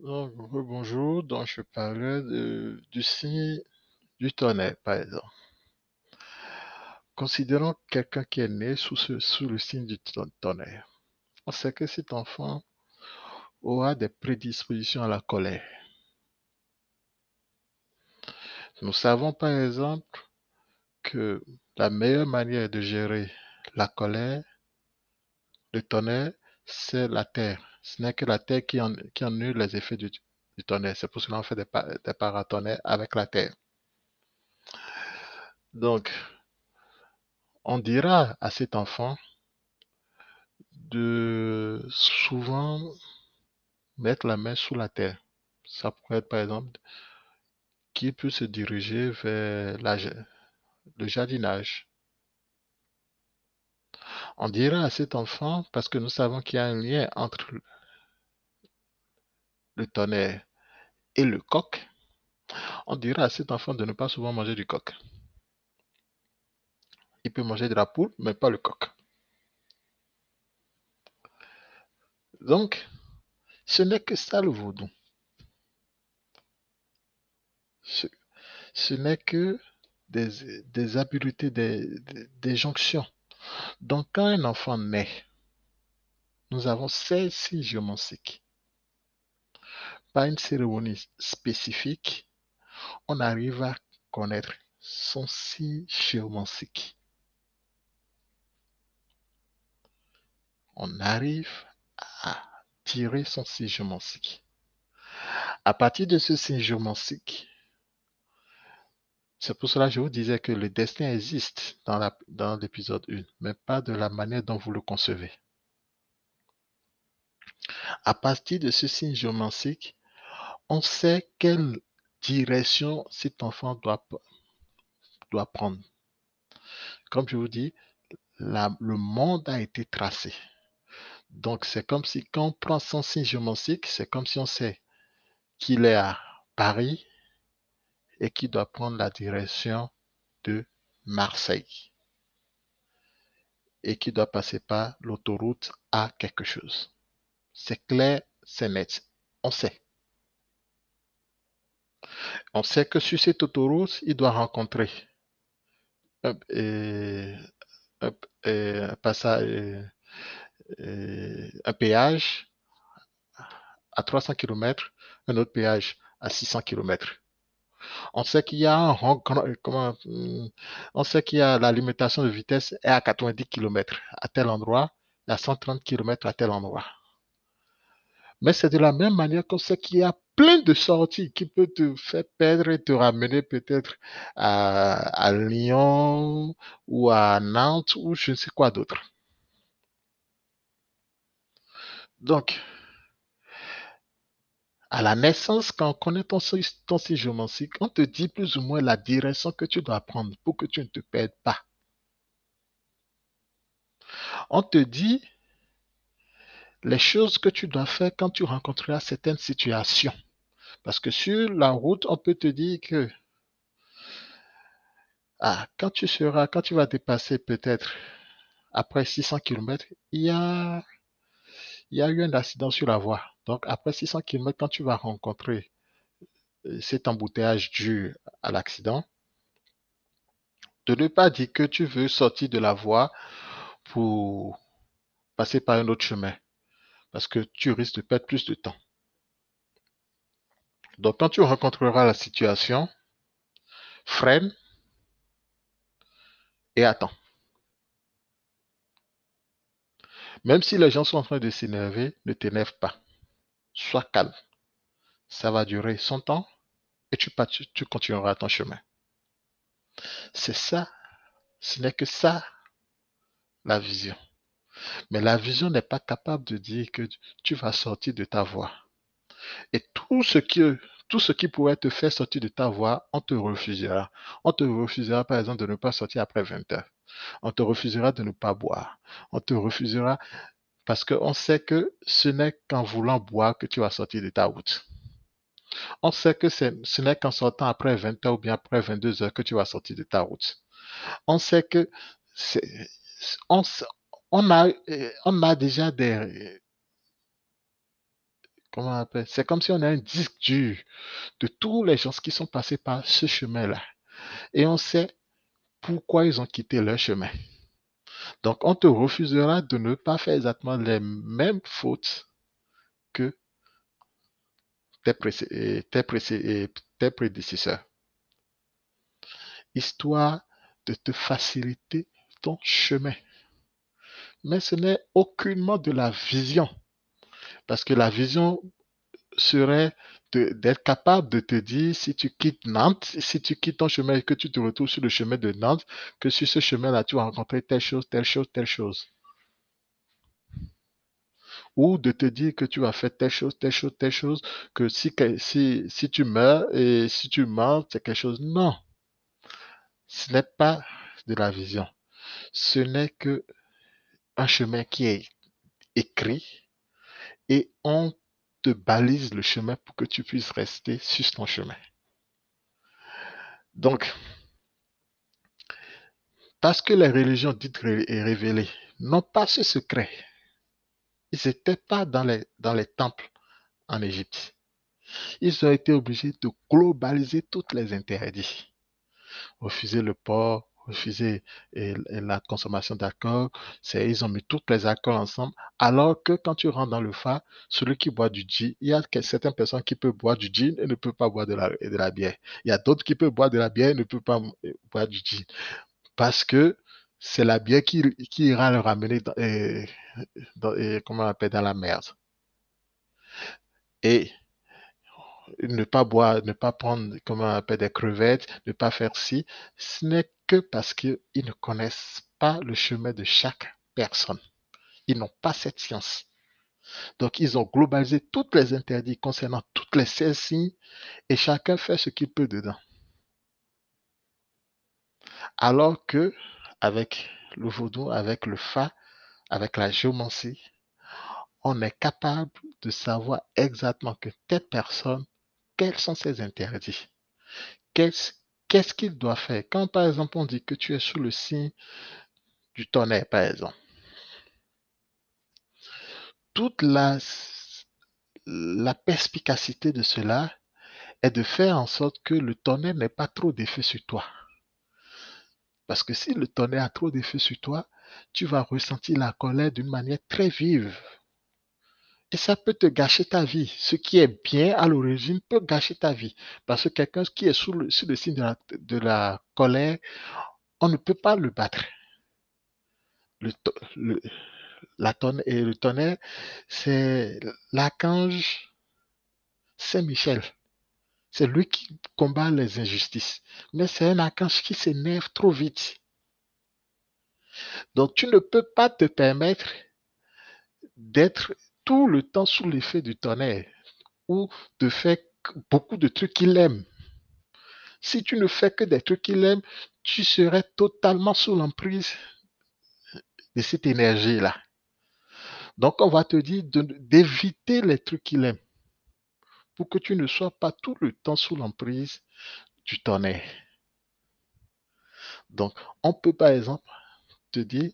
Donc, bonjour, donc je parlais de- du signe du tonnerre, par exemple. Considérons quelqu'un qui est né sous, sous le signe du ton- tonnerre. On sait que cet enfant aura des prédispositions à la colère. Nous savons par exemple que la meilleure manière de gérer la colère, le tonnerre, c'est la terre. Ce n'est que la terre qui, annule les effets du, tonnerre. C'est pour cela qu'on fait des, pa- des paratonnerres avec la terre. Donc, on dira à cet enfant de souvent mettre la main sous la terre. Ça pourrait être par exemple qu'il peut se diriger vers le jardinage. On dira à cet enfant, parce que nous savons qu'il y a un lien entre le tonnerre et le coq, on dira à cet enfant de ne pas souvent manger du coq. Il peut manger de la poule, mais pas le coq. Donc, ce n'est que ça le vaudou. Ce, n'est que des, habiletés, des, jonctions. Donc, quand un enfant naît, nous avons 16 signes géomantiques. Une cérémonie spécifique, on arrive à connaître son signe géomantique. On arrive à tirer son signe géomantique. À partir de ce signe géomantique, c'est pour cela que je vous disais que le destin existe dans, l'épisode 1, mais pas de la manière dont vous le concevez. À partir de ce signe géomantique, on sait quelle direction cet enfant doit, prendre. Comme je vous dis, le monde a été tracé. Donc, c'est comme si quand on prend son signe géomantique, c'est comme si on sait qu'il est à Paris et qu'il doit prendre la direction de Marseille et qu'il doit passer par l'autoroute à quelque chose. C'est clair, c'est net. On sait. On sait que sur cette autoroute, il doit rencontrer un, passage, un péage à 300 km, un autre péage à 600 km. On sait qu'il y a la limitation de vitesse à 90 km à tel endroit, et à 130 km à tel endroit. Mais c'est de la même manière qu'on sait qu'il y a plein de sorties qui peuvent te faire perdre et te ramener peut-être à, Lyon ou à Nantes ou je ne sais quoi d'autre. Donc, à la naissance, quand on connaît ton, ton signe on te dit plus ou moins la direction que tu dois prendre pour que tu ne te perdes pas. On te dit les choses que tu dois faire quand tu rencontreras certaines situations. Parce que sur la route, on peut te dire que ah, quand tu seras, quand tu vas dépasser peut-être après 600 km, il y a, y a eu un accident sur la voie. Donc après 600 km, quand tu vas rencontrer cet embouteillage dû à l'accident, de ne pas dire que tu veux sortir de la voie pour passer par un autre chemin. Parce que tu risques de perdre plus de temps. Donc quand tu rencontreras la situation, freine et attends. Même si les gens sont en train de s'énerver, ne t'énerve pas. Sois calme. Ça va durer son temps et tu, tu, tu continueras ton chemin. C'est ça. Ce n'est que ça, la vision. Mais la vision n'est pas capable de dire que tu vas sortir de ta voie. Et tout ce qui, pourrait te faire sortir de ta voie, on te refusera. On te refusera, par exemple, de ne pas sortir après 20 heures. On te refusera de ne pas boire. On te refusera parce qu'on sait que ce n'est qu'en voulant boire que tu vas sortir de ta route. On sait que ce n'est qu'en sortant après 20 heures ou bien après 22 heures que tu vas sortir de ta route. On sait que on, a, on a déjà des, comment on appelle C'est comme si on a un disque dur de tous les gens qui sont passés par ce chemin-là. Et on sait pourquoi ils ont quitté leur chemin. Donc, on te refusera de ne pas faire exactement les mêmes fautes que tes, tes prédécesseurs. Histoire de te faciliter ton chemin. Mais ce n'est aucunement de la vision. Parce que la vision serait d'être capable de te dire si tu quittes Nantes, si tu quittes ton chemin et que tu te retrouves sur le chemin de Nantes, que sur ce chemin-là, tu vas rencontrer telle chose, telle chose, telle chose. Ou de te dire que tu vas faire telle chose, telle chose, telle chose, que si, tu meurs et si tu meurs, c'est quelque chose. Non. Ce n'est pas de la vision. Ce n'est que un chemin qui est écrit et on te balise le chemin pour que tu puisses rester sur ton chemin. Donc, parce que les religions dites et révélées n'ont pas ce secret, ils n'étaient pas dans les, dans les temples en Égypte. Ils ont été obligés de globaliser toutes les interdits. Refuser le porc, refuser la consommation d'alcool. C'est, ils ont mis toutes les alcools ensemble. Alors que quand tu rentres dans le phare, celui qui boit du gin, il y a certaines personnes qui peuvent boire du gin et ne peuvent pas boire de la, de la bière. Il y a d'autres qui peuvent boire de la bière et ne peuvent pas boire du gin. Parce que c'est la bière qui, qui ira le ramener dans, dans, comment on appelle, dans la merde. Et ne pas boire, ne pas prendre, comment on appelle, des crevettes, ne pas faire ci, ce n'est que parce qu'ils ne connaissent pas le chemin de chaque personne. Ils n'ont pas cette science. Donc, ils ont globalisé tous les interdits concernant toutes les 16 signes et chacun fait ce qu'il peut dedans. Alors que, avec le vaudou, avec le fa, avec la géomancie, on est capable de savoir exactement que telle personne quels sont ses interdits qu'il doit faire? Quand par exemple on dit que tu es sous le signe du tonnerre, par exemple, toute la, la perspicacité de cela est de faire en sorte que le tonnerre n'ait pas trop d'effet sur toi. Parce que si le tonnerre a trop d'effet sur toi, tu vas ressentir la colère d'une manière très vive. Et ça peut te gâcher ta vie. Ce qui est bien à l'origine peut gâcher ta vie. Parce que quelqu'un qui est sous le, signe de la, colère, on ne peut pas le battre. Le, tonne, et le tonnerre, c'est l'archange Saint-Michel. C'est lui qui combat les injustices. Mais c'est un archange qui s'énerve trop vite. Donc tu ne peux pas te permettre d'être tout le temps sous l'effet du tonnerre ou de faire beaucoup de trucs qu'il aime. Si tu ne fais que des trucs qu'il aime, tu serais totalement sous l'emprise de cette énergie-là. Donc, on va te dire d'éviter les trucs qu'il aime pour que tu ne sois pas tout le temps sous l'emprise du tonnerre. Donc, on peut par exemple te dire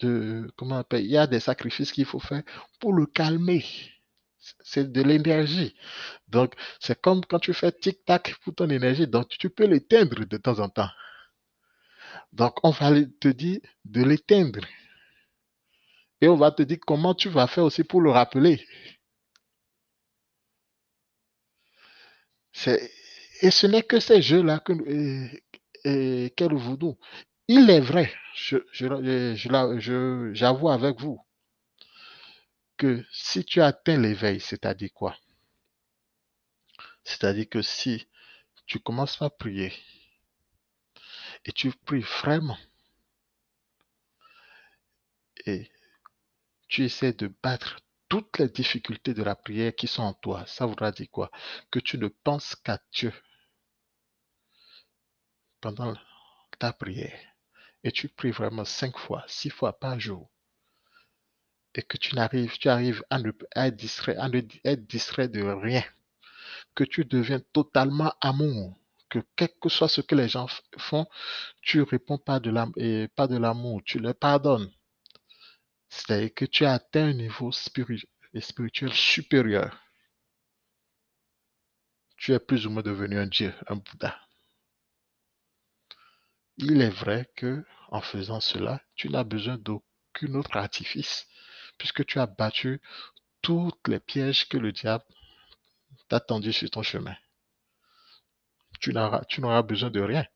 de, comment on il y a des sacrifices qu'il faut faire pour le calmer. C'est de l'énergie. Donc, c'est comme quand tu fais tic-tac pour ton énergie. Donc, tu peux l'éteindre de temps en temps. Donc, on va te dire de l'éteindre. Et on va te dire comment tu vas faire aussi pour le rappeler. Et ce n'est que ces jeux-là que, et, voodoo. Il est vrai, j'avoue avec vous, que si tu atteins l'éveil, c'est-à-dire quoi? C'est-à-dire que si tu commences à prier et tu pries vraiment et tu essaies de battre toutes les difficultés de la prière qui sont en toi, ça voudra dire quoi? Que tu ne penses qu'à Dieu pendant ta prière et tu pries vraiment cinq fois, six fois par jour, et que tu n'arrives, tu arrives à, ne, être distrait, à de rien, que tu deviens totalement amour, que quel que soit ce que les gens font, tu réponds pas de l'amour, tu leur pardonnes. C'est-à-dire que tu as atteint un niveau spirituel supérieur. Tu es plus ou moins devenu un dieu, un Bouddha. Il est vrai que en faisant cela, tu n'as besoin d'aucun autre artifice, puisque tu as battu tous les pièges que le diable t'a tendus sur ton chemin. Tu n'auras besoin de rien.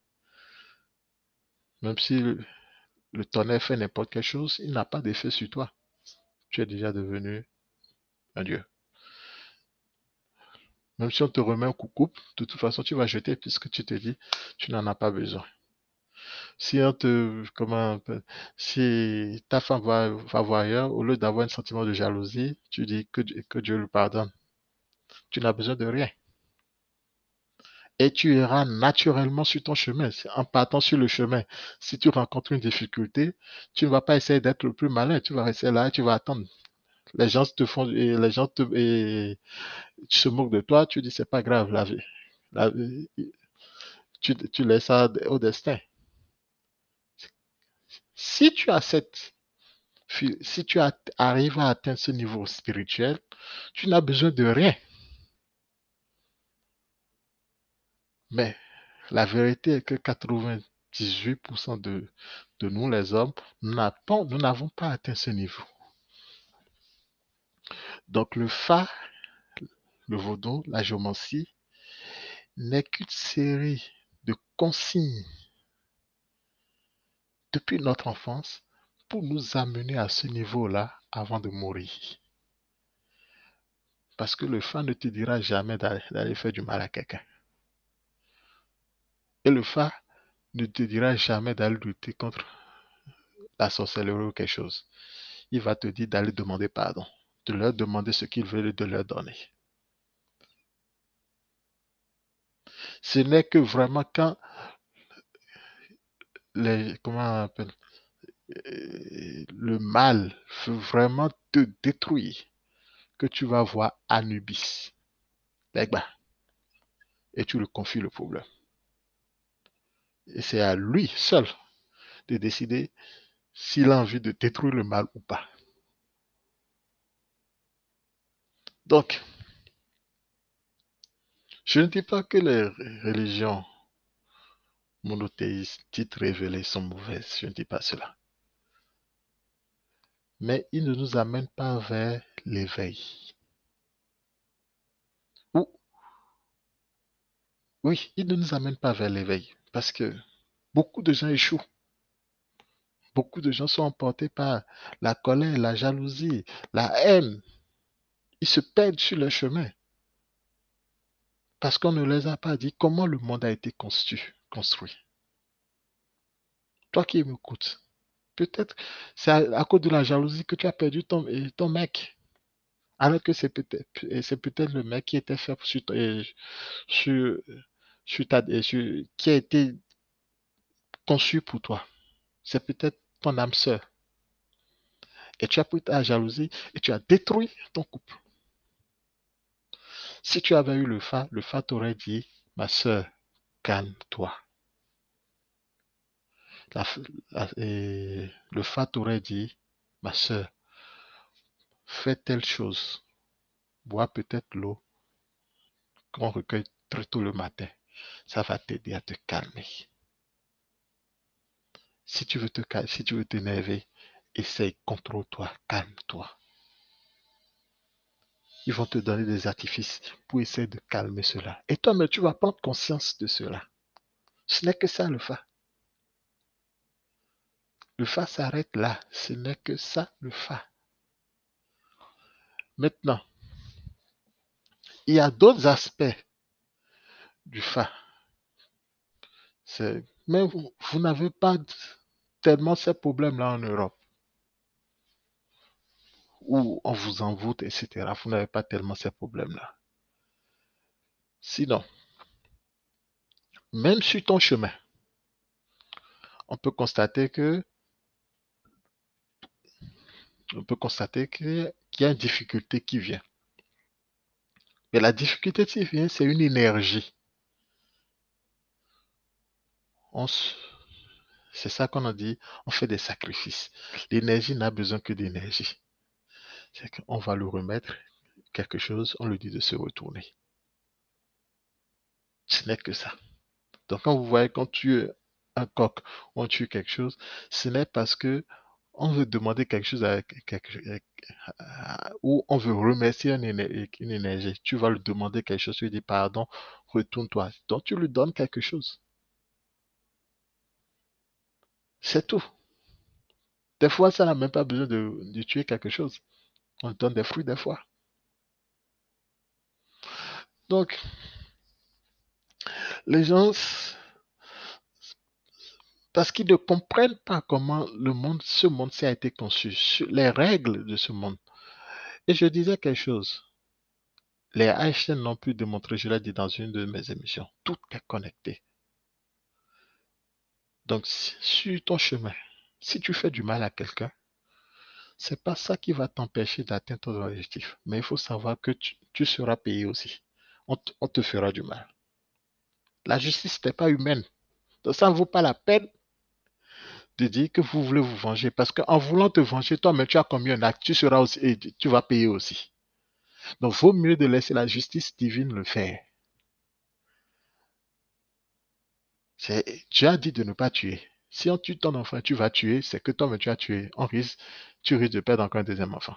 Même si le, le tonnerre fait n'importe quelle chose, il n'a pas d'effet sur toi. Tu es déjà devenu un Dieu. Même si on te remet un coucou, de toute façon, tu vas jeter puisque tu te dis, tu n'en as pas besoin. Si ta femme va, voir ailleurs, au lieu d'avoir un sentiment de jalousie, tu dis que, Dieu lui pardonne. Tu n'as besoin de rien. Et tu iras naturellement sur ton chemin. En partant sur le chemin, si tu rencontres une difficulté, tu ne vas pas essayer d'être le plus malin. Tu vas rester là et tu vas attendre. Les gens te font, et les gens te, se moquent de toi. Tu dis, c'est pas grave, la vie. Tu laisses ça au destin. Si tu as cette, arrives à atteindre ce niveau spirituel, tu n'as besoin de rien. Mais la vérité est que 98% de, de nous, les hommes, nous n'avons pas atteint ce niveau. Donc le Fa, le vaudou, la géomancie, n'est qu'une série de consignes depuis notre enfance pour nous amener à ce niveau-là avant de mourir. Parce que le Fa ne te dira jamais d'aller faire du mal à quelqu'un. Et le Fa ne te dira jamais d'aller lutter contre la sorcellerie ou quelque chose. Il va te dire d'aller demander pardon, de leur demander ce qu'ils veulent de leur donner. Ce n'est que vraiment quand comment appelle, euh, le mal veut vraiment te détruire que tu vas voir Anubis, et tu le confies le problème. Et c'est à lui seul de décider s'il a envie de détruire le mal ou pas. Donc, je ne dis pas que les religions monothéistes révélées sont mauvaises, je ne dis pas cela. Mais ils ne nous amènent pas vers l'éveil. oui, ils ne nous amènent pas vers l'éveil. Parce que beaucoup de gens échouent. Beaucoup de gens sont emportés par la colère, la jalousie, la haine. Ils se perdent sur le chemin. Parce qu'on ne les a pas dit comment le monde a été construit. Construit. Toi qui m'écoutes, peut-être c'est à, cause de la jalousie que tu as perdu ton, mec. Alors que c'est peut-être peut le mec qui était fait sur, sur, qui a été conçu pour toi. C'est peut-être ton âme sœur. Et tu as pris ta jalousie et tu as détruit ton couple. Si tu avais eu le fa, le fa t'aurait dit, ma sœur, calme-toi. le fa t'aurait dit, ma sœur, fais telle chose. Bois peut-être l'eau qu'on recueille très tôt le matin ça va t'aider à te calmer. Si tu veux te si tu veux t'énerver, essaye, contrôle-toi, calme-toi. Ils vont te donner des artifices pour essayer de calmer cela. Et toi, mais tu vas prendre conscience de cela. Ce n'est que ça le fa. Le fa s'arrête là. Ce n'est que ça le fa. Maintenant, il y a d'autres aspects du fa. Mais vous, n'avez pas tellement ces problèmes-là en Europe. Où on vous envoûte, etc. Vous n'avez pas tellement ces problèmes-là. Sinon, même sur ton chemin, on peut constater que on peut constater qu'il y a une difficulté qui vient. Mais la difficulté qui vient, c'est une énergie c'est ça qu'on a dit, on fait des sacrifices. L'énergie n'a besoin que d'énergie. C'est qu'on va lui remettre quelque chose, on lui dit de se retourner. Ce n'est que ça. Donc quand vous voyez quand tu es un coq, on tue quelque chose, ce n'est parce que on veut demander quelque chose à, ou on veut remercier une, énergie. Tu vas lui demander quelque chose, tu lui dis pardon, retourne-toi. Donc tu lui donnes quelque chose. C'est tout. Des fois, ça n'a même pas besoin de tuer quelque chose. On donne des fruits des fois. Donc, les gens, parce qu'ils ne comprennent pas comment le monde, ce monde a été conçu, les règles de ce monde. Et je disais quelque chose. Les Einstein n'ont pu démontrer, je l'ai dit dans une de mes émissions, tout est connecté. Donc, sur ton chemin, si tu fais du mal à quelqu'un, c'est pas ça qui va t'empêcher d'atteindre ton objectif. Mais il faut savoir que tu, seras payé aussi. On, te fera du mal. La justice n'est pas humaine. Donc ça ne vaut pas la peine de dire que vous voulez vous venger. Parce qu'en voulant te venger, toi-même, tu as commis un acte, tu seras tu vas payer aussi. Donc, vaut mieux de laisser la justice divine le faire. Tu as dit de ne pas tuer. Si on tue ton enfant, tu vas tuer, c'est que toi-même tu as tué. On risque, tu risques de perdre encore un deuxième enfant.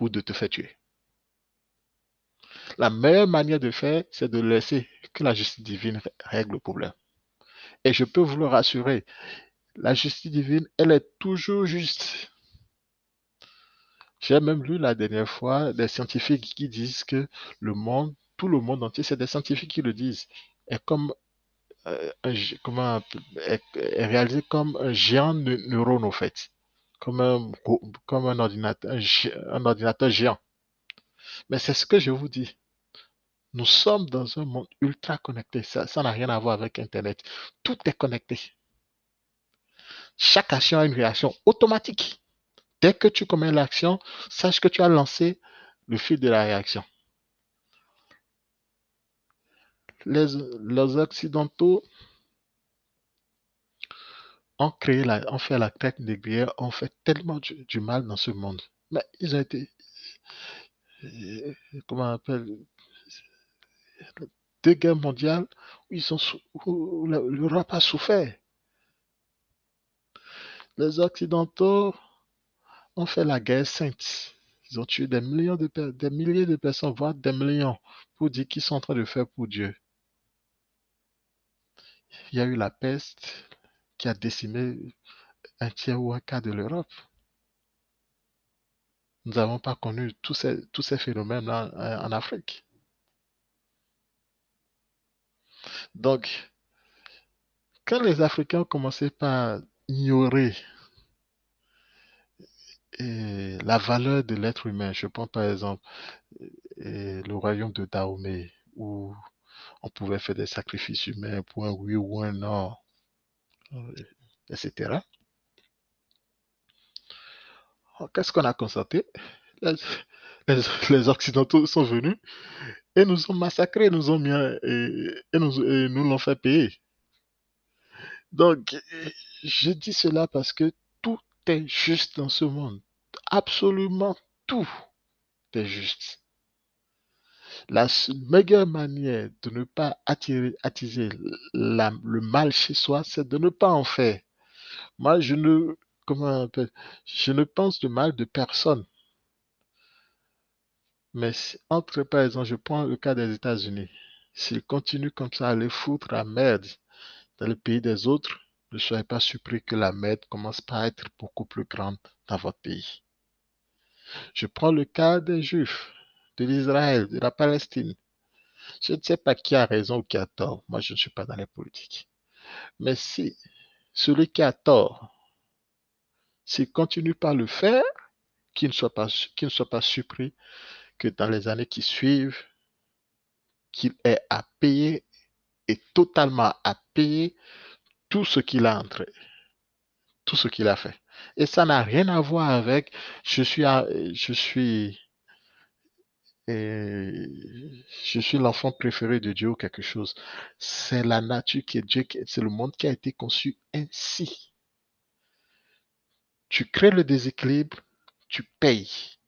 Ou de te faire tuer. La meilleure manière de faire, c'est de laisser que la justice divine règle le problème. Et je peux vous le rassurer, la justice divine, elle est toujours juste. J'ai même lu la dernière fois des scientifiques qui disent que le monde, tout le monde entier, c'est des scientifiques qui le disent, est comme euh, est, réalisé comme un géant de neurone, au fait. Comme un, comme un ordinateur, un, ordinateur géant. Mais c'est ce que je vous dis. Nous sommes dans un monde ultra connecté. Ça n'a rien à voir avec Internet. Tout est connecté. Chaque action a une réaction automatique. Dès que tu commets l'action, sache que tu as lancé le fil de la réaction. Les, Occidentaux ont créé la, ont fait la guerres, ont fait tellement du, mal dans ce monde. Mais ils ont été, euh, comment on appelle, deux guerres mondiales où l'Europe a souffert. Les Occidentaux ont fait la guerre sainte. Ils ont tué des millions de des milliers de personnes, voire des millions, pour dire qu'ils sont en train de faire pour Dieu il y a eu la peste qui a décimé un tiers ou un quart de l'Europe. Nous n'avons pas connu tous ces, phénomènes-là en Afrique. Donc, quand les Africains ont commencé par ignorer la valeur de l'être humain, je prends par exemple le royaume de Dahomey, où on pouvait faire des sacrifices humains pour un oui ou un non, etc. Qu'est-ce qu'on a constaté? Les, Occidentaux sont venus et nous ont massacrés, nous ont mis et, nous l'ont fait payer. Donc, je dis cela parce que tout est juste dans ce monde. Absolument tout est juste. La meilleure manière de ne pas attirer, attiser le mal chez soi, c'est de ne pas en faire. Moi, je ne, comment je ne pense de mal de personne. Mais entre, par exemple, je prends le cas des États-Unis. S'ils continuent comme ça à les foutre la merde dans le pays des autres, ne soyez pas surpris que la merde commence par être beaucoup plus grande dans votre pays. Je prends le cas des Juifs de l'Israël, de la Palestine. Je ne sais pas qui a raison ou qui a tort. Moi, je ne suis pas dans les politiques. Mais si celui qui a tort, s'il continue par le faire, qu'il ne, soit pas, qu'il ne soit pas surpris que dans les années qui suivent, qu'il ait à payer et totalement à payer tout ce qu'il a entré, tout ce qu'il a fait. Et ça n'a rien à voir avec je suis, je suis je suis l'enfant préféré de Dieu ou quelque chose. C'est la nature qui est Dieu, c'est le monde qui a été conçu ainsi. Tu crées le déséquilibre, tu payes